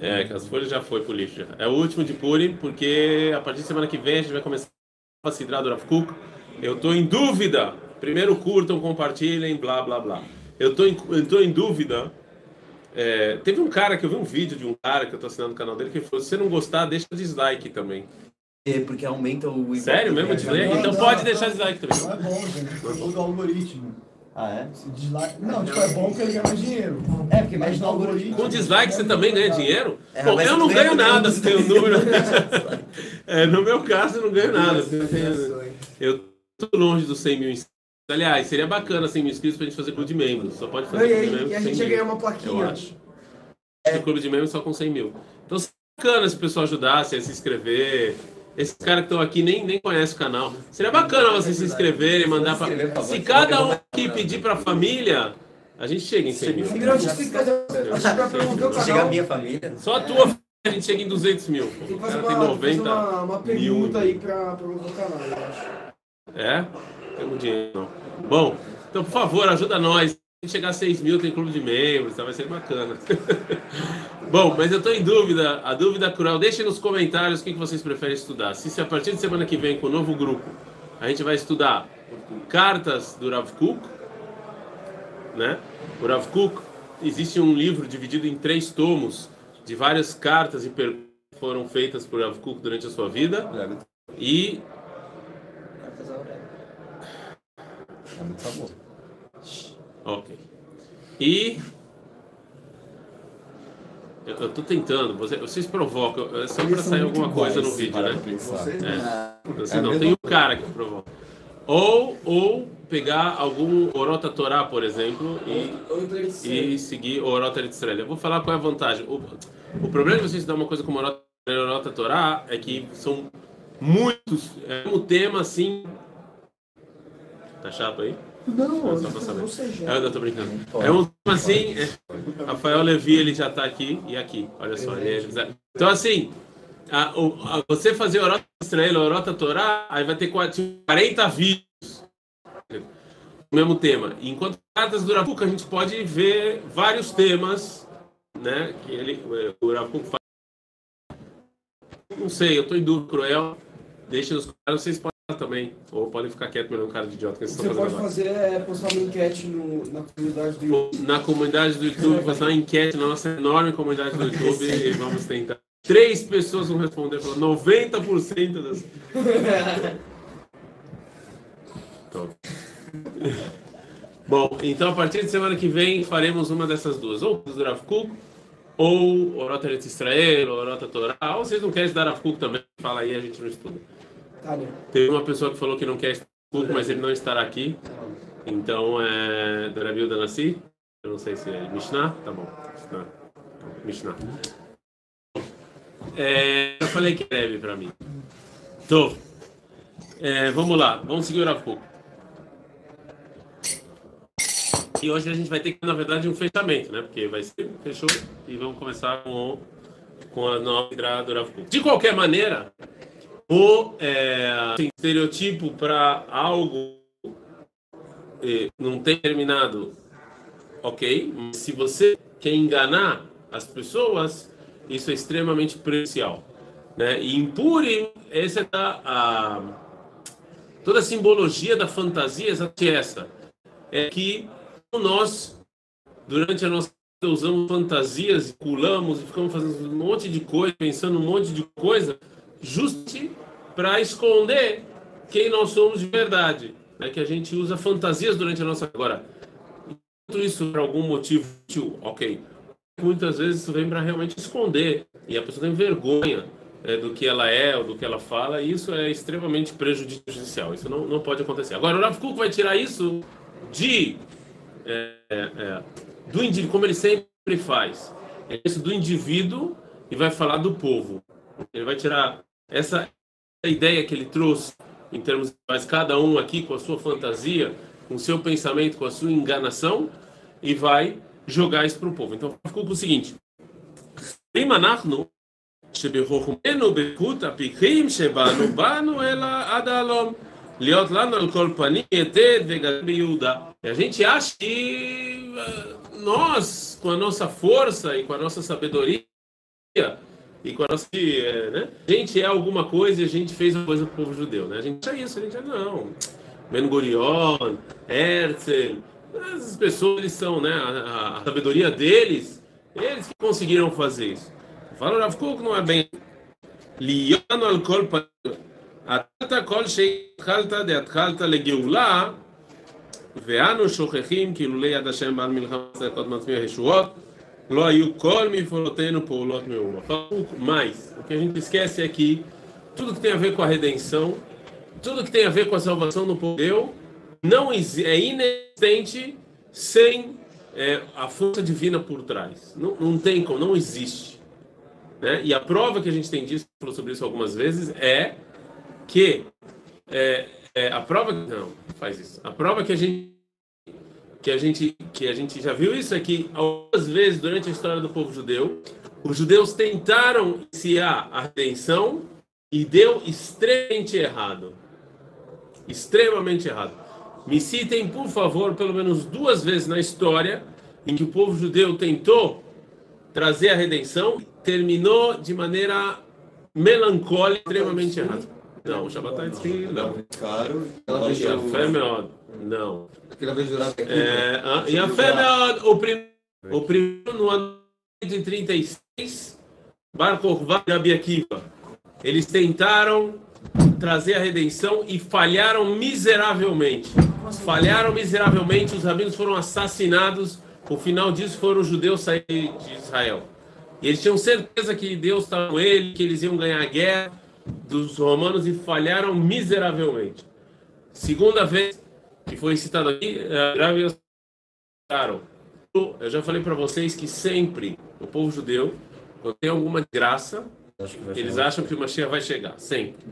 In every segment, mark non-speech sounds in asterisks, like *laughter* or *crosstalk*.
É, que as folhas já foi pro lixo. É o último de Purim, porque a partir de semana que vem a gente vai começar a Sidra do Rav Kuk. Eu tô em dúvida. Primeiro curtam, compartilhem, blá blá blá. Eu tô em, eu tô em dúvida. É, teve um cara que eu vi um vídeo de um cara que eu tô assinando no canal dele que falou: se você não gostar, deixa dislike também. É, porque aumenta o Sério mesmo? Dislike? Então pode deixar dislike também. Não é bom, gente. Causa do algoritmo. Ah, é? Dislike... Não, tipo, é bom porque ele ganha mais dinheiro. É, porque mexe no algoritmo. Com dislike você também ganha dinheiro? É, Bom, eu não ganho nada se tem um número. *laughs* É, no meu caso, eu não ganho nada. Eu tô longe dos 100 mil inscritos. Aliás, seria bacana 100 mil inscritos pra gente fazer clube de membros. Só pode fazer e clube de membros e a com 100 gente ia ganhar uma Eu plaquinha. acho. É. clube de membros só com 100 mil. Então, seria bacana se o pessoal ajudasse a se inscrever. Esses caras que estão aqui nem, nem conhecem o canal. Seria bacana vocês se inscreverem, mandar pra... Se cada um aqui pedir pra família, a gente chega em 100 mil. A. A o Chega a canal. minha família. Só a tua família a gente chega em 200 mil. pô. Tem que O fazer cara uma, tem que fazer 90 uma, uma mil. pergunta aí pra promover o canal, eu acho. É? Tenho dinheiro não. Bom, então por favor, ajuda nós. Se chegar a 6 mil, tem clube de membros, tá? vai ser bacana. *laughs* Bom, mas eu estou em dúvida, a dúvida cruel. Deixem nos comentários o que vocês preferem estudar. Se, se a partir de semana que vem, com o novo grupo, a gente vai estudar cartas do Rav Kuk, né? O Rav Kuk, existe um livro dividido em três tomos de várias cartas e perguntas que foram feitas por Rav Kuk durante a sua vida. E É. Ok. E. Eu, eu tô tentando, você- vocês provocam, é só pra Eles são sair alguma coisa no vídeo, Para né? Vocês? É. É não, mesmo? tem um cara que provoca. Ou, ou pegar algum Orota Torá, por exemplo, e, e seguir o Orota Israel. Eu vou falar qual é a vantagem. O, o problema de você estudar uma coisa como Orota, Orota Torá é que são muitos, é um tema assim. Tá chato aí? Não, É só pra saber. não seja. É, eu tô brincando. É um tema assim. é- Rafael Levi, ele já tá aqui e aqui. Olha só. ele é- então, assim, a- a- você fazer Orota Israel, Orota Torá, aí vai ter 40 vídeos. O mesmo tema. Enquanto cartas do Ravuca, a gente pode ver vários temas, né? Que ele, o Ravuca faz. Não sei, eu tô em dúvida, cruel. Deixa nos comentários, vocês podem também. Ou podem ficar quietos, melhor um cara de idiota que vocês Você estão pode fazendo agora. fazer, é, postar uma enquete no, na comunidade do YouTube. na comunidade do YouTube, *laughs* fazer uma enquete na nossa enorme comunidade do YouTube e vamos tentar. Três pessoas vão responder, falando 90% das. Então. Bom, então a partir de semana que vem faremos uma dessas duas, ou do Rav Kuk, ou Orota Israel, ou Orota Torá, ou vocês não querem estudar Rav Kuk também, fala aí, a gente não estuda. Teve uma pessoa que falou que não quer Kuk, mas ele não estará aqui, então é do Rabi da Nassi, eu não sei se é Mishnah, tá bom, Mishnah. É, eu falei que é Rebbe pra mim. Tô. É, vamos lá, vamos seguir o Kuk. E hoje a gente vai ter que, na verdade, um fechamento, né? Porque vai ser, fechou, e vamos começar com, com a nova entrada do. De qualquer maneira, o é, assim, estereotipo para algo eh, não terminado, ok? Mas se você quer enganar as pessoas, isso é extremamente prejudicial. Né? E em Purim, essa é a, a, toda a simbologia da fantasia é exatamente essa. É que nós, durante a nossa vida, usamos fantasias, pulamos e ficamos fazendo um monte de coisa, pensando um monte de coisa, justo para esconder quem nós somos de verdade. Né? Que a gente usa fantasias durante a nossa agora. Tudo isso por algum motivo útil, ok. Muitas vezes isso vem para realmente esconder e a pessoa tem vergonha é, do que ela é ou do que ela fala, e isso é extremamente prejudicial. Isso não, não pode acontecer. Agora, o Rav Kuk vai tirar isso de é, é, do indivíduo, como ele sempre faz, é isso do indivíduo e vai falar do povo. Ele vai tirar essa ideia que ele trouxe em termos de cada um aqui com a sua fantasia, com o seu pensamento, com a sua enganação e vai jogar isso para o povo. Então ficou com o seguinte: Imanachnu שבחוכמנו בקות הפיקחים שבאנו, באנו אל עד ההלום. להיות לנו על כל פנים יתד וגדל ביהודה. E a gente acha que eh, nós, com a nossa força e com a nossa sabedoria, e com a nossa. é, Né? A gente é alguma coisa e a gente fez uma coisa para o povo judeu. Né? A gente é isso, a gente é não. Ben Gurion, Herzl, essas pessoas eles são, né? A, a- a sabedoria deles, eles que conseguiram fazer isso. Fala Rav Kuk, não é bem. Liano al kol pa- atata kol שהתחלת דהתחלת לגאולה ואנו שוכחים כי לולא יד השם בעל מלחמה צדקות מצמיע ישועות Lo ayukol mifotenu poulot meuma. Mas, o que a gente esquece é que tudo que tem a ver com a redenção, tudo que tem a ver com a salvação do povo deu, não é inexistente sem é, a força divina por trás. Não, não tem como, não existe. Né? E a prova que a gente tem disso, falou sobre isso algumas vezes, é que é, é, a prova não faz isso. A prova que a gente que a gente que a gente já viu isso que algumas vezes durante a história do povo judeu, os judeus tentaram iniciar a redenção e deu extremamente errado. Extremamente errado. Me citem, por favor, pelo menos duas vezes na história em que o povo judeu tentou trazer a redenção, terminou de maneira melancólica, extremamente errado. Não, o Shabbat Tzvi, não. Caro. Yafé Meod, não. Aquela vez jurava que É, ah, Yafé Meod, o, prim, o primeiro no ano de 36, Bar Kokhba e Rabi Akiva. Eles tentaram trazer a redenção e falharam miseravelmente. Falharam miseravelmente, os rabinos foram assassinados. O final disso foram os judeus saírem de Israel. E eles tinham certeza que Deus estava com ele, que eles iam ganhar a guerra dos romanos e falharam miseravelmente. Segunda vez que foi citado aqui, eh, Rabi Caro. Eu já falei para vocês que sempre o povo judeu, quando tem alguma graça, eles acham que o Mashiach vai chegar, sempre.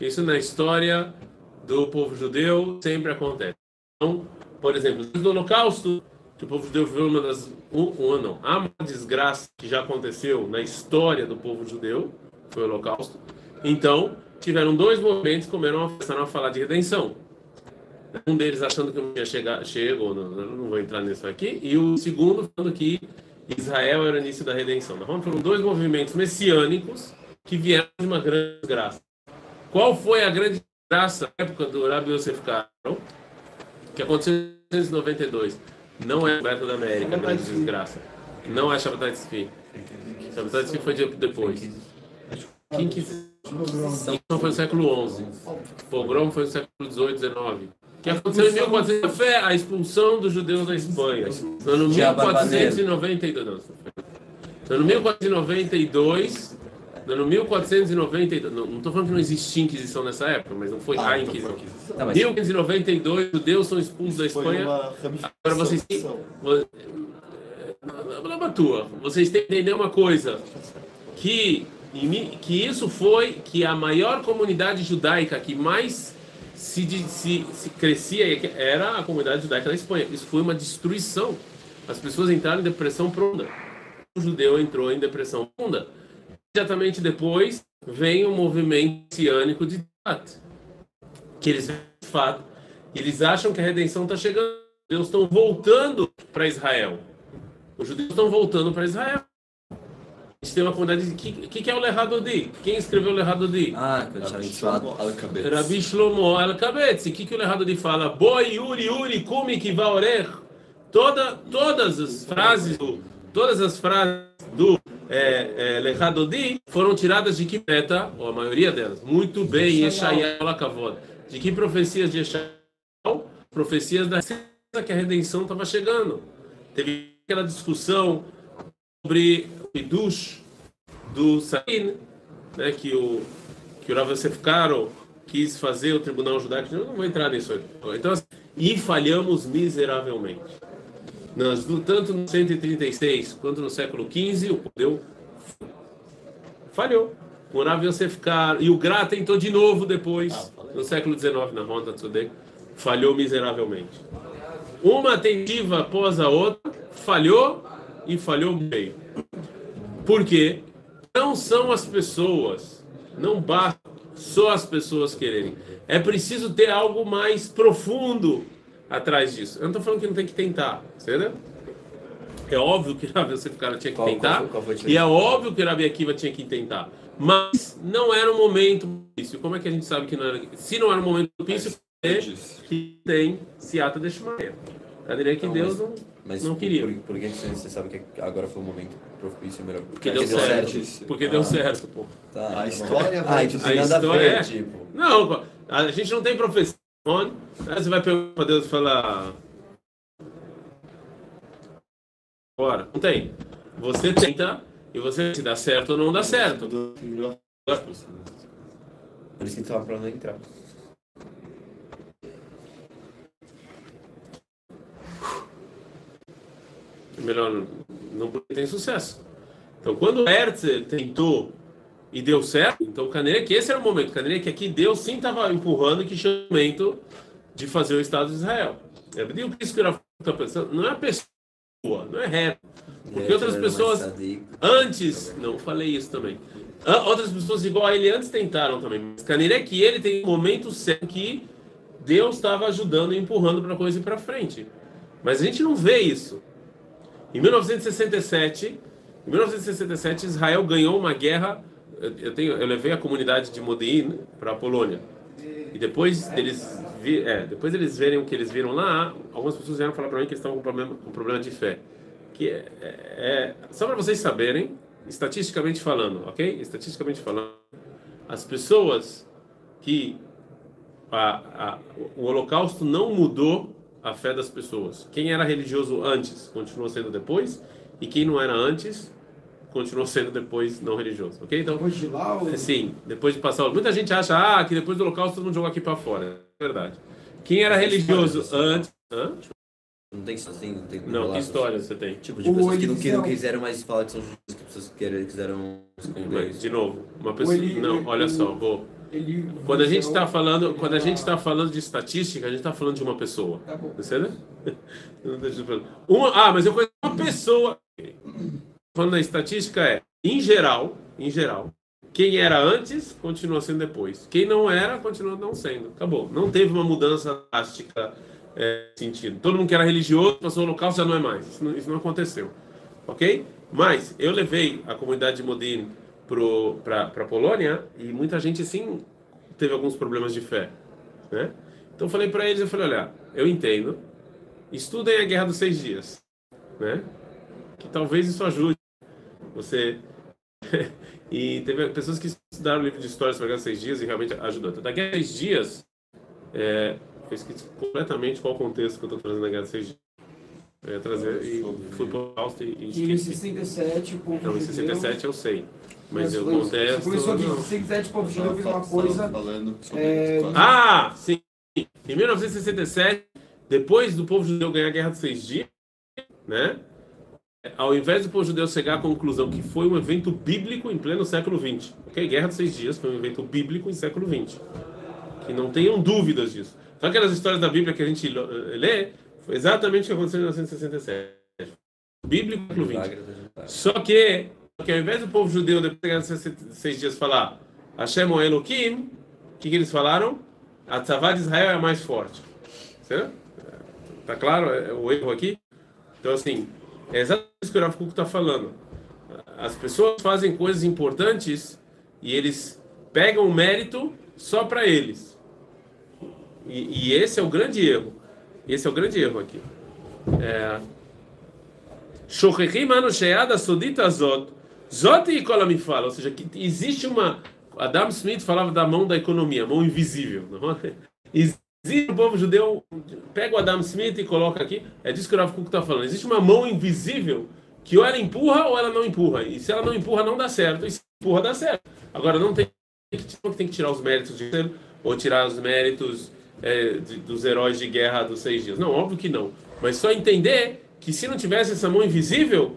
Isso na história do povo judeu sempre acontece. Então, por exemplo, no Holocausto, que o povo judeu viveu uma das um, um não, uma desgraça que já aconteceu na história do povo judeu, foi o Holocausto. Então, tiveram dois movimentos que começaram a falar de redenção. Um deles achando que não ia chegar, chegou, não, não vou entrar nisso aqui, e o segundo falando que Israel era o início da redenção. Então, foram dois movimentos messiânicos que vieram de uma grande graça. Qual foi a grande graça na época do Rabi Yosef Karo, que aconteceu em 1992? Não é a da América, a grande desgraça. Não é Shabbatai Tzvi. Shabbatai Tzvi foi de- depois. Quem que... Então foi no século XI. Pogrom foi no século XVIII, XIX. O que aconteceu em 1400 foi a expulsão dos judeus da Espanha. No ano 1492. Não, no ano 1492. No ano 1492. Não estou falando que não existia Inquisição nessa época, mas não foi a Inquisição. Tá, mas- 1592, os judeus são expulsos da Espanha. Agora vocês têm. Blá. Vocês têm que entender uma coisa. Que, que isso foi que a maior comunidade judaica que mais se, se, se crescia era a comunidade judaica da Espanha. Isso foi uma destruição. As pessoas entraram em depressão profunda. O judeu entrou em depressão profunda. Imediatamente depois vem o movimento messiânico de Tat que eles de fato, eles acham que a redenção está chegando. Os judeus estão voltando para Israel. Os judeus estão voltando para Israel. Tem uma comunidade. O que, que, que é o Lerado Di? Quem escreveu o Lerado Di? Ah, que. Rabi Shlomo Al-Kabetz. O que, que o Lerado Di fala? Boi, Yuri, Yuri, Kumi, Kivaorer. Toda, todas as frases do, todas as frases do é, é, Di foram tiradas de que meta, ou a maioria delas. Muito bem, Yeshayahu Lakavod. De que profecias de Yeshayahu? Profecias da que a redenção estava chegando. Teve aquela discussão sobre o Hidush do Sain, né, que o que o Rav Yosef Karo quis fazer o tribunal judaico. Eu não vou entrar nisso aqui. Então, assim, e falhamos miseravelmente. Nas, tanto no 136 quanto no século XV, o poder falhou. O Rav Yosef Karo e o Gra tentou de novo depois, no século XIX, na Ronda Tzodek, falhou miseravelmente. Uma tentativa após a outra, falhou e falhou meio. Por quê? Não são as pessoas, não basta só as pessoas quererem. É preciso ter algo mais profundo atrás disso. Eu não estou falando que não tem que tentar, certo? É óbvio que *laughs* Rabi Yosef tinha que Qual- tentar. qual- qual a e é óbvio que Rabi Akiva tinha que tentar. Mas não era um momento propício. Como é que a gente sabe que não era? Se não era um momento propício, é que tem Seata de Shmael. Eu diria que Deus não, Mas não queria. Por, por que você sabe que agora foi o momento propício melhor? Porque deu certo. Porque deu certo, pô. Tá, A tá história Ah, vai então A história ver, é- tipo. Não, a gente não tem profecia. Aí você vai perguntar para Deus e falar. Bora, não tem. Você tenta e você se dá certo ou não dá certo. Por isso que tava pra não entrar. Melhor não porque tem sucesso. Então, quando Herzl tentou e deu certo, então Caneira que esse era o momento. Caneira que aqui Deus sim estava empurrando que tinha o momento de fazer o Estado de Israel. É o que isso que eu está pensando. Não é a pessoa, não é ré. Porque outras pessoas antes, não falei isso também. Ah, Outras pessoas igual a ele antes tentaram também. Mas é que ele tem um momento certo que Deus estava ajudando e empurrando para a coisa ir para frente. Mas a gente não vê isso. Em 1967, em 1967 Israel ganhou uma guerra. Eu, eu tenho, eu levei a comunidade de Modin para a Polônia. E depois eles, vi, é, depois eles verem o que eles viram lá, algumas pessoas vieram falar para mim que eles estavam com problema, com problema de fé. Que é, é- é- só para vocês saberem, estatisticamente falando, ok? Estatisticamente falando, as pessoas que a, a, o Holocausto não mudou a fé das pessoas. Quem era religioso antes continuou sendo depois, e quem não era antes continuou *laughs* sendo depois não religioso, ok? Então, Depois de lá, o... é, Sim, depois de passar. Muita gente acha ah, que depois do Holocausto todo mundo jogou aqui para fora. É verdade. Quem era religioso antes. Hã? Não tem assim, não tem Não, que história você tem? Tipo, de O pessoas que não, que não quiseram mais falar que são judeus, que pessoas que quiseram de novo, uma pessoa. Não, olha só, vou. Ele... Quando a gente está falando, quando a gente está falando de estatística, a gente está falando de uma pessoa. Tá bom. Você, *laughs* né? Uma, ah, mas eu conheço uma pessoa. Falando da estatística é, em geral, em geral, quem era antes continua sendo depois. Quem não era continua não sendo. Acabou. Não teve uma mudança drástica é, sentido. Todo mundo que era religioso passou o local já não é mais. Isso não, isso não aconteceu. Ok? Mas eu levei a comunidade de Modin para a Polônia e muita gente sim teve alguns problemas de fé, né? Então eu falei para eles, eu falei, olha, eu entendo, estudem a Guerra dos Seis Dias, né? Que talvez isso ajude você. *laughs* e teve pessoas que estudaram o livro de história sobre a Guerra dos Seis Dias e realmente ajudou. Então, da Guerra dos Seis Dias, é, eu esqueci completamente qual o contexto que eu estou trazendo da Guerra dos Seis Dias. Eu ia trazer e fui para o Fausto e, e Que em esqueci. 67, o povo Então, em judeu- 67 eu sei. Mas eu contesto. Começou aqui, em não. 67, o povo judeu fez uma coisa... falando sobre é. Ah, sim. Em 1967, depois do povo judeu ganhar a Guerra dos Seis Dias, né? Ao invés do povo judeu chegar à conclusão que foi um evento bíblico em pleno século XX, ok? Guerra dos Seis Dias foi um evento bíblico em século XX. Que não tenham dúvidas disso. Só aquelas histórias da Bíblia que a gente eh, lê, foi exatamente o que aconteceu em 1967. Bíblico século XX. Gente. Só que, que ao invés do povo judeu, depois de seis dias, falar Hashem o Elohim, o que, que eles falaram? A tzavá de Israel é mais forte. Certo? Tá claro é, o erro aqui? Então, assim, é exatamente isso que o Rav está falando. As pessoas fazem coisas importantes e eles pegam o mérito só para eles. E, e esse é o grande erro. Esse é o grande erro aqui. É, zot. E cola me fala, ou seja, que existe uma. Adam Smith falava da mão da economia, mão invisível. Não é? Existe o povo judeu, pega o Adam Smith e coloca aqui, é disso que o Rav Kuk está falando. Existe uma mão invisível que ou ela empurra ou ela não empurra. E se ela não empurra, não dá certo. E se empurra, dá certo. Agora, não tem que, tem que tirar os méritos de ou tirar os méritos é, de- dos heróis de guerra dos seis dias. Não, óbvio que não. Mas só entender que se não tivesse essa mão invisível,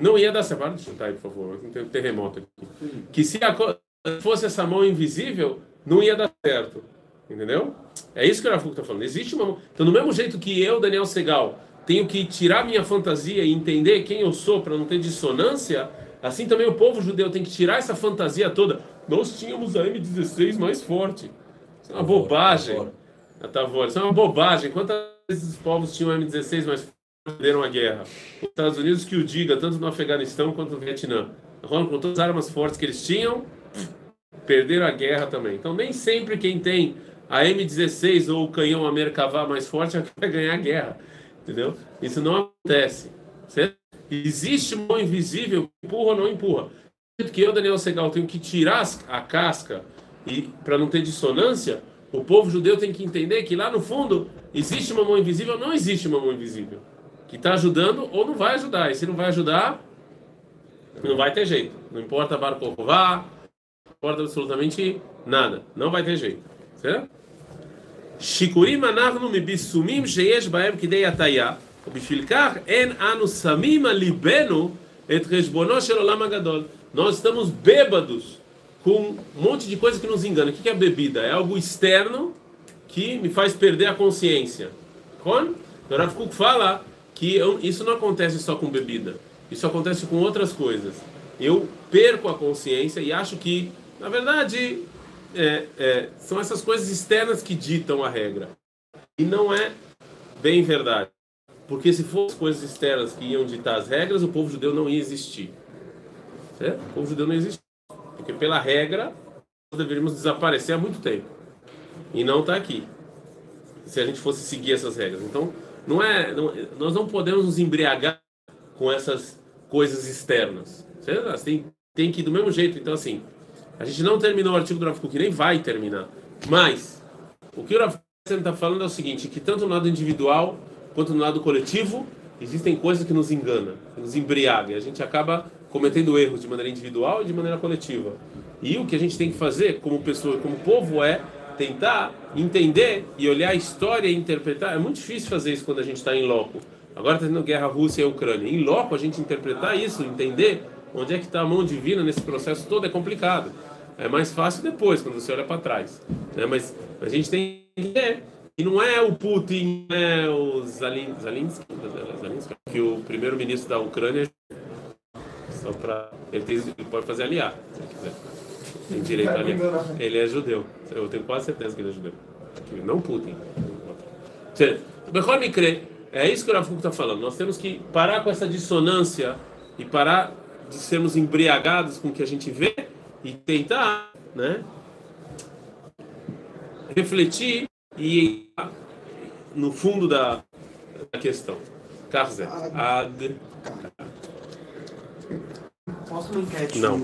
não ia dar certo. Para de chutar aí, por favor. Tem um terremoto aqui. Que se fosse essa mão invisível, não ia dar certo. Entendeu? É isso que o Rafuco está falando. Existe uma mão. Então, do mesmo jeito que eu, Daniel Segal, tenho que tirar minha fantasia e entender quem eu sou para não ter dissonância, assim também o povo judeu tem que tirar essa fantasia toda. Nós tínhamos a M16 mais forte. Isso é uma bobagem. A Tavora. Isso é uma bobagem. Quantas vezes os povos tinham a M16 mais forte? Perderam a guerra. Os Estados Unidos que o diga, tanto no Afeganistão quanto no Vietnã. Com todas as armas fortes que eles tinham, perderam a guerra também. Então, nem sempre quem tem a M16 ou o canhão a mais forte é que vai ganhar a guerra. Entendeu? Isso não acontece. Certo? Existe mão invisível empurra ou não empurra. Que eu, Daniel Segal, tenho que tirar a casca e para não ter dissonância, o povo judeu tem que entender que lá no fundo existe uma mão invisível ou não existe uma mão invisível Que está ajudando ou não vai ajudar. E se não vai ajudar, não vai ter jeito. Não importa a barco vá, não importa absolutamente nada. Não vai ter jeito. Certo? שיקורים אנחנו מביסומים שיש בהם כדי הטיה, ובשביל כך אין אנו שמים על ליבנו את חשבונו של עולם הגדול. Nós estamos bêbados com um monte de coisa que nos engana. O que é bebida? É algo externo que me faz perder a consciência. Quando o Rav Kuk fala que eu, isso não acontece só com bebida. Isso acontece com outras coisas. Eu perco a consciência e acho que, na verdade, é, é, são essas coisas externas que ditam a regra. E não é bem verdade. Porque se fossem coisas externas que iam ditar as regras, o povo judeu não ia existir. Certo? O povo judeu não existe. Porque pela regra, nós deveríamos desaparecer há muito tempo. E não está aqui. Se a gente fosse seguir essas regras. Então, não é, não, nós não podemos nos embriagar com essas coisas externas. Certo? Tem, tem que ir do mesmo jeito. Então, assim, a gente não terminou o artigo do Rav Kuk, nem vai terminar. Mas, o que o Rav está falando é o seguinte, que tanto no lado individual quanto no lado coletivo, existem coisas que nos enganam, que nos embriagam. A gente acaba cometendo erros de maneira individual e de maneira coletiva. E o que a gente tem que fazer como pessoa, como povo, é tentar entender e olhar a história e interpretar. É muito difícil fazer isso quando a gente está em loco. Agora está tendo guerra Rússia e Ucrânia. Em loco, a gente interpretar isso, entender onde é que está a mão divina nesse processo todo é complicado. É mais fácil depois, quando você olha para trás. Né? Mas a gente tem que entender. E não é o Putin, é o Zalinsky, Zalinsky que o primeiro-ministro da Ucrânia só para ele, ele, pode fazer aliar, se ele quiser. Tem direito a aliar. Ele é judeu. Eu tenho quase certeza que ele é judeu. Não Putin. Melhor me crer. É isso que o Rafa está falando. Nós temos que parar com essa dissonância e parar de sermos embriagados com o que a gente vê e tentar, né, refletir e no fundo da, da questão. Carze, ad. Posso uma enquete? Não.